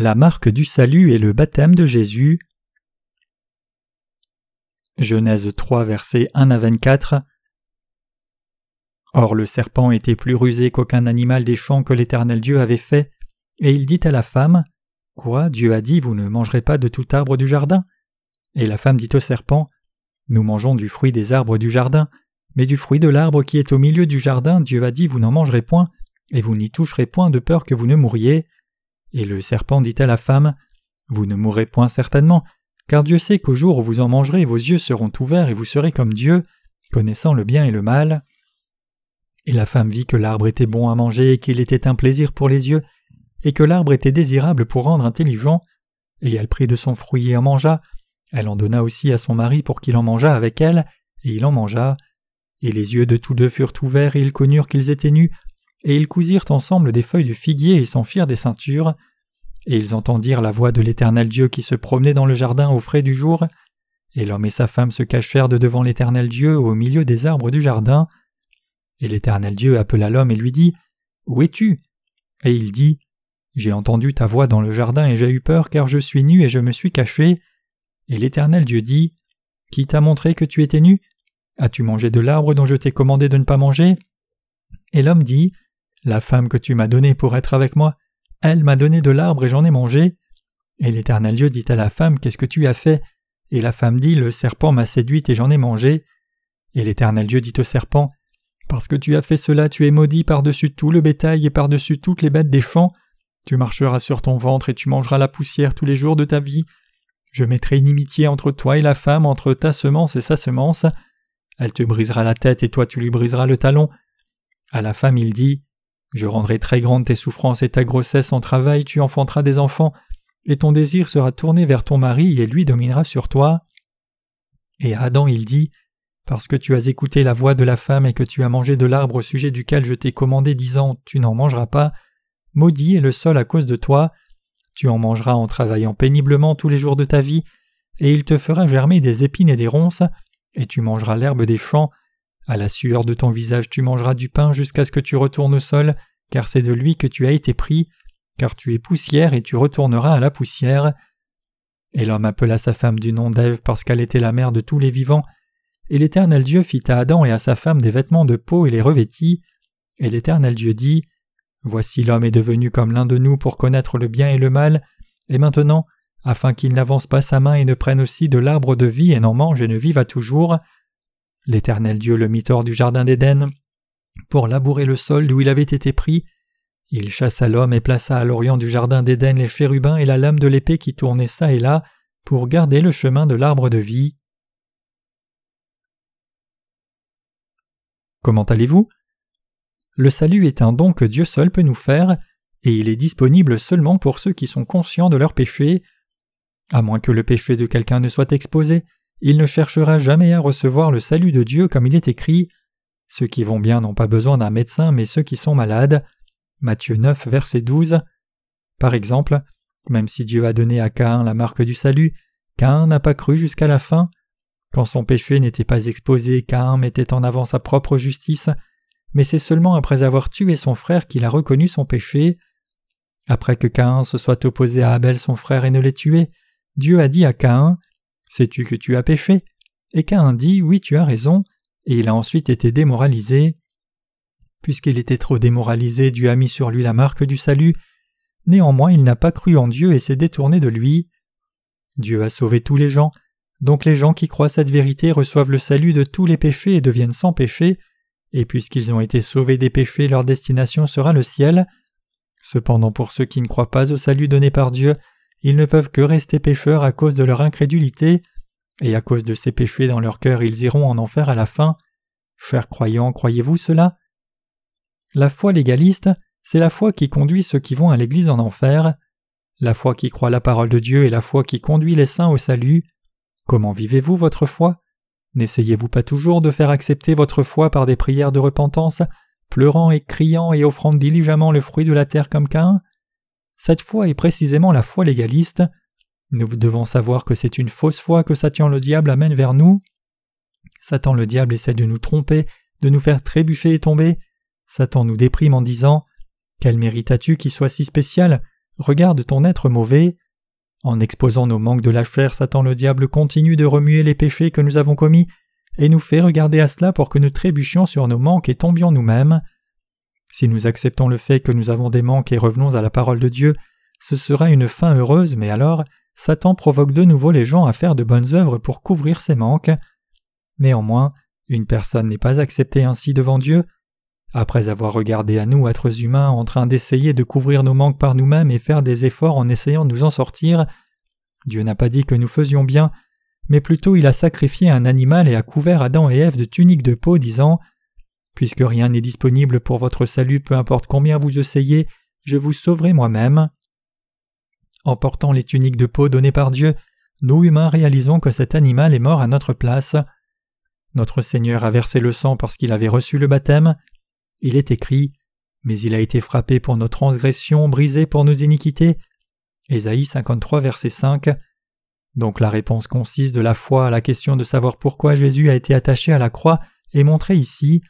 La marque du salut et le baptême de Jésus. Genèse 3, versets 1 à 24. Or le serpent était plus rusé qu'aucun animal des champs que l'Éternel Dieu avait fait, et il dit à la femme Quoi, Dieu a dit, vous ne mangerez pas de tout arbre du jardin? Et la femme dit au serpent Nous mangeons du fruit des arbres du jardin, mais du fruit de l'arbre qui est au milieu du jardin, Dieu a dit, vous n'en mangerez point, et vous n'y toucherez point de peur que vous ne mouriez. Et le serpent dit à la femme Vous ne mourrez point certainement, car Dieu sait qu'au jour où vous en mangerez, vos yeux seront ouverts et vous serez comme Dieu, connaissant le bien et le mal. Et la femme vit que l'arbre était bon à manger et qu'il était un plaisir pour les yeux, et que l'arbre était désirable pour rendre intelligent, et elle prit de son fruit et en mangea, elle en donna aussi à son mari pour qu'il en mangeât avec elle, et il en mangea. Et les yeux de tous deux furent ouverts et ils connurent qu'ils étaient nus, et ils cousirent ensemble des feuilles de figuier et s'en firent des ceintures. Et ils entendirent la voix de l'Éternel Dieu qui se promenait dans le jardin au frais du jour. Et l'homme et sa femme se cachèrent de devant l'Éternel Dieu au milieu des arbres du jardin. Et l'Éternel Dieu appela l'homme et lui dit Où es-tu? Et il dit J'ai entendu ta voix dans le jardin et j'ai eu peur car je suis nu et je me suis caché. Et l'Éternel Dieu dit Qui t'a montré que tu étais nu? As-tu mangé de l'arbre dont je t'ai commandé de ne pas manger? Et l'homme dit la femme que tu m'as donnée pour être avec moi, elle m'a donné de l'arbre et j'en ai mangé. Et l'Éternel Dieu dit à la femme Qu'est-ce que tu as fait? Et la femme dit Le serpent m'a séduite et j'en ai mangé. Et l'Éternel Dieu dit au serpent Parce que tu as fait cela, tu es maudit par-dessus tout le bétail et par-dessus toutes les bêtes des champs. Tu marcheras sur ton ventre et tu mangeras la poussière tous les jours de ta vie. Je mettrai inimitié entre toi et la femme, entre ta semence et sa semence. Elle te brisera la tête et toi tu lui briseras le talon. À la femme il dit je rendrai très grandes tes souffrances et ta grossesse en travail, tu enfanteras des enfants, et ton désir sera tourné vers ton mari, et lui dominera sur toi. Et Adam il dit Parce que tu as écouté la voix de la femme et que tu as mangé de l'arbre au sujet duquel je t'ai commandé, disant Tu n'en mangeras pas, maudit est le sol à cause de toi, tu en mangeras en travaillant péniblement tous les jours de ta vie, et il te fera germer des épines et des ronces, et tu mangeras l'herbe des champs, à la sueur de ton visage tu mangeras du pain jusqu'à ce que tu retournes au sol, car c'est de lui que tu as été pris, car tu es poussière et tu retourneras à la poussière. Et l'homme appela sa femme du nom d'Ève parce qu'elle était la mère de tous les vivants, et l'Éternel Dieu fit à Adam et à sa femme des vêtements de peau et les revêtit. Et l'Éternel Dieu dit Voici l'homme est devenu comme l'un de nous pour connaître le bien et le mal, et maintenant, afin qu'il n'avance pas sa main et ne prenne aussi de l'arbre de vie et n'en mange et ne vive à toujours, L'Éternel Dieu le mit hors du jardin d'Éden pour labourer le sol d'où il avait été pris. Il chassa l'homme et plaça à l'orient du jardin d'Éden les chérubins et la lame de l'épée qui tournait çà et là pour garder le chemin de l'arbre de vie. Comment allez-vous? Le salut est un don que Dieu seul peut nous faire, et il est disponible seulement pour ceux qui sont conscients de leur péché. À moins que le péché de quelqu'un ne soit exposé, il ne cherchera jamais à recevoir le salut de Dieu comme il est écrit. Ceux qui vont bien n'ont pas besoin d'un médecin, mais ceux qui sont malades. Matthieu 9, verset 12. Par exemple, même si Dieu a donné à Caïn la marque du salut, Caïn n'a pas cru jusqu'à la fin. Quand son péché n'était pas exposé, Caïn mettait en avant sa propre justice, mais c'est seulement après avoir tué son frère qu'il a reconnu son péché. Après que Caïn se soit opposé à Abel son frère et ne l'ait tué, Dieu a dit à Caïn Sais-tu que tu as péché? Et Caïn dit Oui, tu as raison, et il a ensuite été démoralisé. Puisqu'il était trop démoralisé, Dieu a mis sur lui la marque du salut. Néanmoins, il n'a pas cru en Dieu et s'est détourné de lui. Dieu a sauvé tous les gens, donc les gens qui croient cette vérité reçoivent le salut de tous les péchés et deviennent sans péché, et puisqu'ils ont été sauvés des péchés, leur destination sera le ciel. Cependant pour ceux qui ne croient pas au salut donné par Dieu, ils ne peuvent que rester pécheurs à cause de leur incrédulité, et à cause de ces péchés dans leur cœur ils iront en enfer à la fin. Chers croyants, croyez-vous cela? La foi légaliste, c'est la foi qui conduit ceux qui vont à l'Église en enfer. La foi qui croit la parole de Dieu est la foi qui conduit les saints au salut. Comment vivez-vous votre foi? N'essayez-vous pas toujours de faire accepter votre foi par des prières de repentance, pleurant et criant et offrant diligemment le fruit de la terre comme Cain cette foi est précisément la foi légaliste. Nous devons savoir que c'est une fausse foi que Satan le diable amène vers nous. Satan le diable essaie de nous tromper, de nous faire trébucher et tomber. Satan nous déprime en disant Quel mérite as-tu qui soit si spécial? Regarde ton être mauvais. En exposant nos manques de la chair, Satan le diable continue de remuer les péchés que nous avons commis et nous fait regarder à cela pour que nous trébuchions sur nos manques et tombions nous-mêmes. Si nous acceptons le fait que nous avons des manques et revenons à la parole de Dieu, ce sera une fin heureuse, mais alors Satan provoque de nouveau les gens à faire de bonnes œuvres pour couvrir ces manques. Néanmoins, une personne n'est pas acceptée ainsi devant Dieu. Après avoir regardé à nous, êtres humains, en train d'essayer de couvrir nos manques par nous-mêmes et faire des efforts en essayant de nous en sortir, Dieu n'a pas dit que nous faisions bien, mais plutôt il a sacrifié un animal et a couvert Adam et Ève de tuniques de peau, disant Puisque rien n'est disponible pour votre salut, peu importe combien vous essayez, je vous sauverai moi-même. En portant les tuniques de peau données par Dieu, nous humains réalisons que cet animal est mort à notre place. Notre Seigneur a versé le sang parce qu'il avait reçu le baptême. Il est écrit Mais il a été frappé pour nos transgressions, brisé pour nos iniquités. Ésaïe 53, verset 5. Donc la réponse concise de la foi à la question de savoir pourquoi Jésus a été attaché à la croix est montrée ici.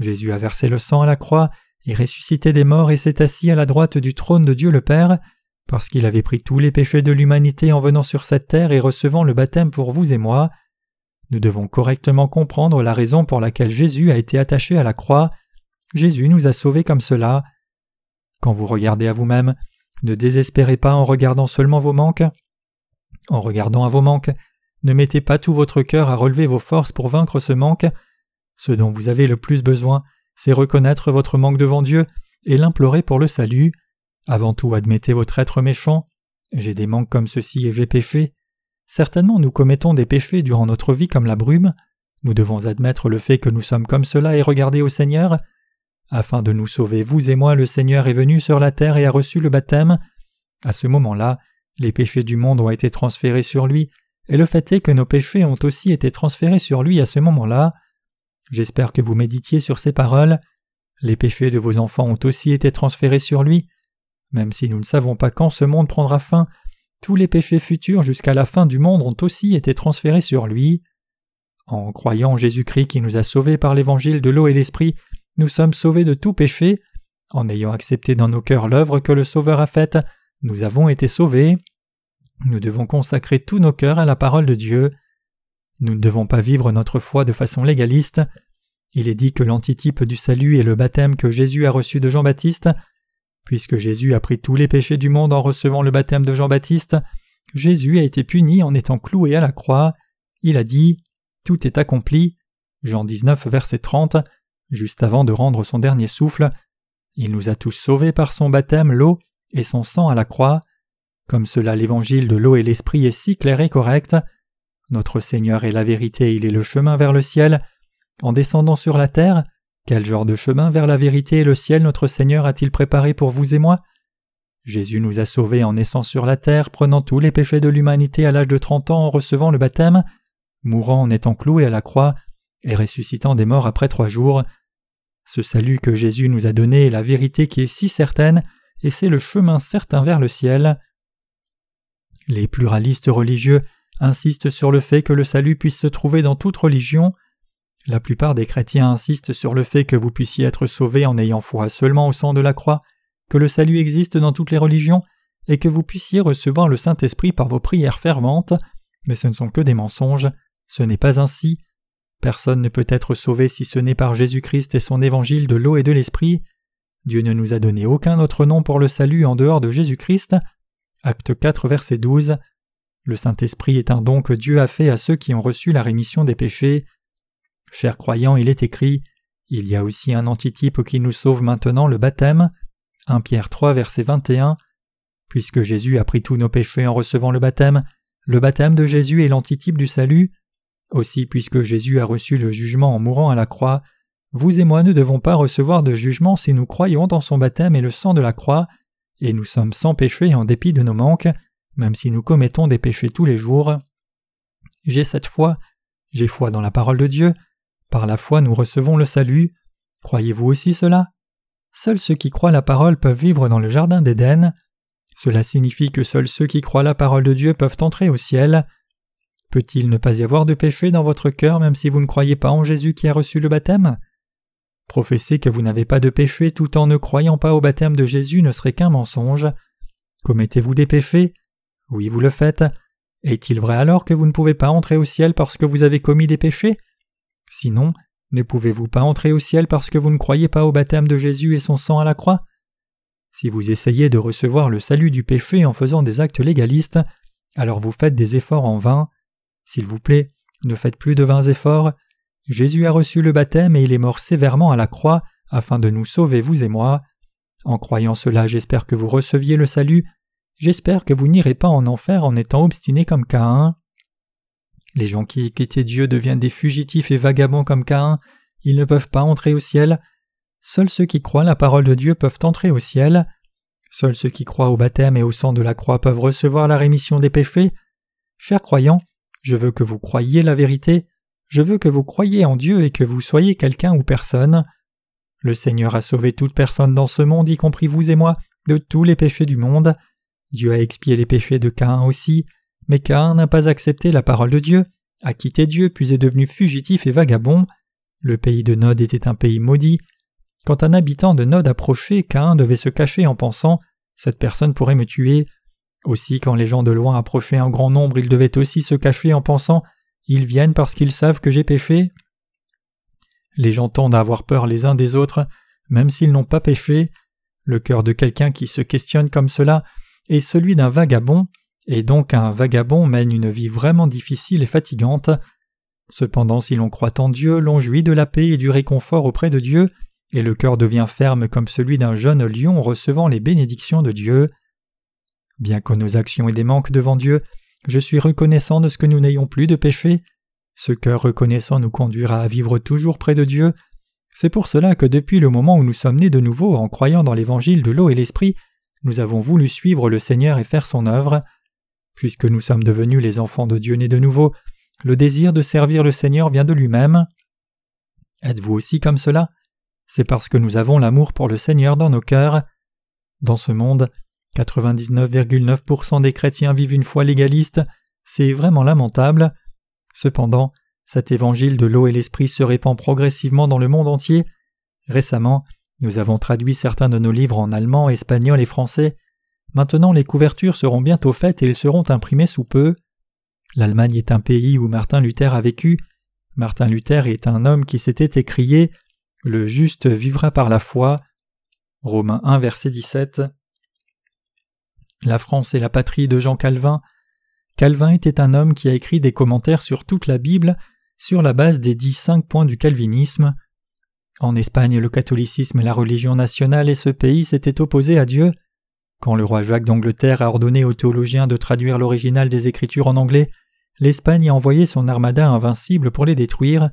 Jésus a versé le sang à la croix et ressuscité des morts et s'est assis à la droite du trône de Dieu le Père, parce qu'il avait pris tous les péchés de l'humanité en venant sur cette terre et recevant le baptême pour vous et moi. Nous devons correctement comprendre la raison pour laquelle Jésus a été attaché à la croix. Jésus nous a sauvés comme cela. Quand vous regardez à vous-même, ne désespérez pas en regardant seulement vos manques. En regardant à vos manques, ne mettez pas tout votre cœur à relever vos forces pour vaincre ce manque. Ce dont vous avez le plus besoin, c'est reconnaître votre manque devant Dieu et l'implorer pour le salut. Avant tout, admettez votre être méchant. J'ai des manques comme ceci et j'ai péché. Certainement nous commettons des péchés durant notre vie comme la brume. Nous devons admettre le fait que nous sommes comme cela et regarder au Seigneur. Afin de nous sauver, vous et moi, le Seigneur est venu sur la terre et a reçu le baptême. À ce moment-là, les péchés du monde ont été transférés sur lui, et le fait est que nos péchés ont aussi été transférés sur lui à ce moment-là. J'espère que vous méditiez sur ces paroles. Les péchés de vos enfants ont aussi été transférés sur lui. Même si nous ne savons pas quand ce monde prendra fin, tous les péchés futurs jusqu'à la fin du monde ont aussi été transférés sur lui. En croyant en Jésus-Christ qui nous a sauvés par l'évangile de l'eau et l'esprit, nous sommes sauvés de tout péché. En ayant accepté dans nos cœurs l'œuvre que le Sauveur a faite, nous avons été sauvés. Nous devons consacrer tous nos cœurs à la parole de Dieu. Nous ne devons pas vivre notre foi de façon légaliste. Il est dit que l'antitype du salut est le baptême que Jésus a reçu de Jean-Baptiste. Puisque Jésus a pris tous les péchés du monde en recevant le baptême de Jean-Baptiste, Jésus a été puni en étant cloué à la croix. Il a dit Tout est accompli. Jean 19, verset 30, juste avant de rendre son dernier souffle. Il nous a tous sauvés par son baptême, l'eau et son sang à la croix. Comme cela, l'évangile de l'eau et l'esprit est si clair et correct. Notre Seigneur est la vérité, il est le chemin vers le ciel. En descendant sur la terre, quel genre de chemin vers la vérité et le ciel notre Seigneur a-t-il préparé pour vous et moi? Jésus nous a sauvés en naissant sur la terre, prenant tous les péchés de l'humanité à l'âge de trente ans en recevant le baptême, mourant en étant cloué à la croix, et ressuscitant des morts après trois jours. Ce salut que Jésus nous a donné est la vérité qui est si certaine, et c'est le chemin certain vers le ciel. Les pluralistes religieux insistent sur le fait que le salut puisse se trouver dans toute religion, la plupart des chrétiens insistent sur le fait que vous puissiez être sauvés en ayant foi seulement au sang de la croix, que le salut existe dans toutes les religions, et que vous puissiez recevoir le Saint-Esprit par vos prières ferventes, mais ce ne sont que des mensonges, ce n'est pas ainsi. Personne ne peut être sauvé si ce n'est par Jésus-Christ et son évangile de l'eau et de l'Esprit. Dieu ne nous a donné aucun autre nom pour le salut en dehors de Jésus-Christ. Acte 4, verset 12. Le Saint-Esprit est un don que Dieu a fait à ceux qui ont reçu la rémission des péchés. Chers croyants, il est écrit Il y a aussi un antitype qui nous sauve maintenant le baptême. 1 Pierre 3, verset 21. Puisque Jésus a pris tous nos péchés en recevant le baptême, le baptême de Jésus est l'antitype du salut. Aussi, puisque Jésus a reçu le jugement en mourant à la croix, vous et moi ne devons pas recevoir de jugement si nous croyons dans son baptême et le sang de la croix, et nous sommes sans péché en dépit de nos manques, même si nous commettons des péchés tous les jours. J'ai cette foi, j'ai foi dans la parole de Dieu, par la foi nous recevons le salut. Croyez-vous aussi cela? Seuls ceux qui croient la parole peuvent vivre dans le jardin d'Éden. Cela signifie que seuls ceux qui croient la parole de Dieu peuvent entrer au ciel. Peut-il ne pas y avoir de péché dans votre cœur même si vous ne croyez pas en Jésus qui a reçu le baptême? Professer que vous n'avez pas de péché tout en ne croyant pas au baptême de Jésus ne serait qu'un mensonge. Commettez-vous des péchés? Oui, vous le faites. Est-il vrai alors que vous ne pouvez pas entrer au ciel parce que vous avez commis des péchés? Sinon, ne pouvez-vous pas entrer au ciel parce que vous ne croyez pas au baptême de Jésus et son sang à la croix? Si vous essayez de recevoir le salut du péché en faisant des actes légalistes, alors vous faites des efforts en vain. S'il vous plaît, ne faites plus de vains efforts. Jésus a reçu le baptême et il est mort sévèrement à la croix afin de nous sauver, vous et moi. En croyant cela, j'espère que vous receviez le salut. J'espère que vous n'irez pas en enfer en étant obstiné comme Caïn. Les gens qui quittaient Dieu deviennent des fugitifs et vagabonds comme Caïn. Ils ne peuvent pas entrer au ciel. Seuls ceux qui croient la parole de Dieu peuvent entrer au ciel. Seuls ceux qui croient au baptême et au sang de la croix peuvent recevoir la rémission des péchés. Chers croyants, je veux que vous croyiez la vérité. Je veux que vous croyiez en Dieu et que vous soyez quelqu'un ou personne. Le Seigneur a sauvé toute personne dans ce monde, y compris vous et moi, de tous les péchés du monde. Dieu a expié les péchés de Caïn aussi, mais Caïn n'a pas accepté la parole de Dieu, a quitté Dieu puis est devenu fugitif et vagabond. Le pays de Nod était un pays maudit. Quand un habitant de Nod approchait, Caïn devait se cacher en pensant Cette personne pourrait me tuer. Aussi, quand les gens de loin approchaient en grand nombre, ils devaient aussi se cacher en pensant Ils viennent parce qu'ils savent que j'ai péché. Les gens tendent à avoir peur les uns des autres, même s'ils n'ont pas péché. Le cœur de quelqu'un qui se questionne comme cela est celui d'un vagabond, et donc un vagabond mène une vie vraiment difficile et fatigante. Cependant, si l'on croit en Dieu, l'on jouit de la paix et du réconfort auprès de Dieu, et le cœur devient ferme comme celui d'un jeune lion recevant les bénédictions de Dieu. Bien que nos actions aient des manques devant Dieu, je suis reconnaissant de ce que nous n'ayons plus de péché, ce cœur reconnaissant nous conduira à vivre toujours près de Dieu. C'est pour cela que depuis le moment où nous sommes nés de nouveau en croyant dans l'évangile de l'eau et l'esprit, nous avons voulu suivre le Seigneur et faire son œuvre. Puisque nous sommes devenus les enfants de Dieu nés de nouveau, le désir de servir le Seigneur vient de lui-même. Êtes-vous aussi comme cela? C'est parce que nous avons l'amour pour le Seigneur dans nos cœurs. Dans ce monde, 99,9% des chrétiens vivent une foi légaliste, c'est vraiment lamentable. Cependant, cet évangile de l'eau et l'esprit se répand progressivement dans le monde entier. Récemment, nous avons traduit certains de nos livres en allemand, espagnol et français. Maintenant les couvertures seront bientôt faites et ils seront imprimés sous peu. L'Allemagne est un pays où Martin Luther a vécu. Martin Luther est un homme qui s'était écrié Le juste vivra par la foi. Romains 1 verset 17. La France est la patrie de Jean Calvin. Calvin était un homme qui a écrit des commentaires sur toute la Bible sur la base des dix cinq points du calvinisme. En Espagne, le catholicisme est la religion nationale et ce pays s'était opposé à Dieu. Quand le roi Jacques d'Angleterre a ordonné aux théologiens de traduire l'original des Écritures en anglais, l'Espagne a envoyé son armada invincible pour les détruire.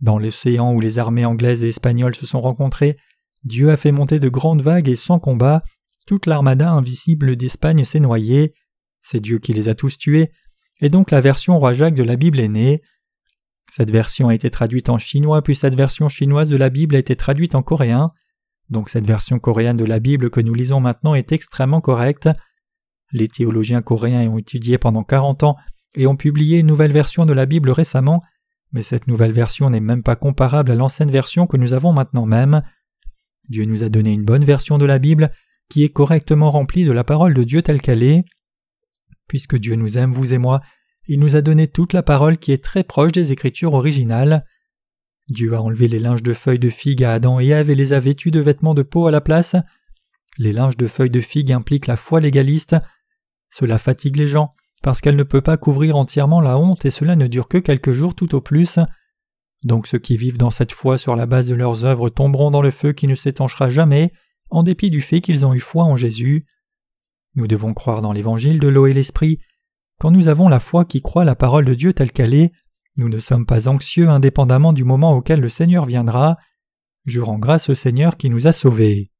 Dans l'océan où les armées anglaises et espagnoles se sont rencontrées, Dieu a fait monter de grandes vagues et sans combat, toute l'armada invisible d'Espagne s'est noyée. C'est Dieu qui les a tous tués, et donc la version roi Jacques de la Bible est née. Cette version a été traduite en chinois, puis cette version chinoise de la Bible a été traduite en coréen. Donc cette version coréenne de la Bible que nous lisons maintenant est extrêmement correcte. Les théologiens coréens ont étudié pendant 40 ans et ont publié une nouvelle version de la Bible récemment, mais cette nouvelle version n'est même pas comparable à l'ancienne version que nous avons maintenant même. Dieu nous a donné une bonne version de la Bible qui est correctement remplie de la parole de Dieu telle qu'elle est. Puisque Dieu nous aime, vous et moi, il nous a donné toute la parole qui est très proche des Écritures originales. Dieu a enlevé les linges de feuilles de figue à Adam et Ève et les a vêtus de vêtements de peau à la place. Les linges de feuilles de figue impliquent la foi légaliste. Cela fatigue les gens, parce qu'elle ne peut pas couvrir entièrement la honte et cela ne dure que quelques jours tout au plus. Donc ceux qui vivent dans cette foi sur la base de leurs œuvres tomberont dans le feu qui ne s'étanchera jamais, en dépit du fait qu'ils ont eu foi en Jésus. Nous devons croire dans l'évangile de l'eau et l'esprit. Quand nous avons la foi qui croit la parole de Dieu telle qu'elle est, nous ne sommes pas anxieux indépendamment du moment auquel le Seigneur viendra. Je rends grâce au Seigneur qui nous a sauvés.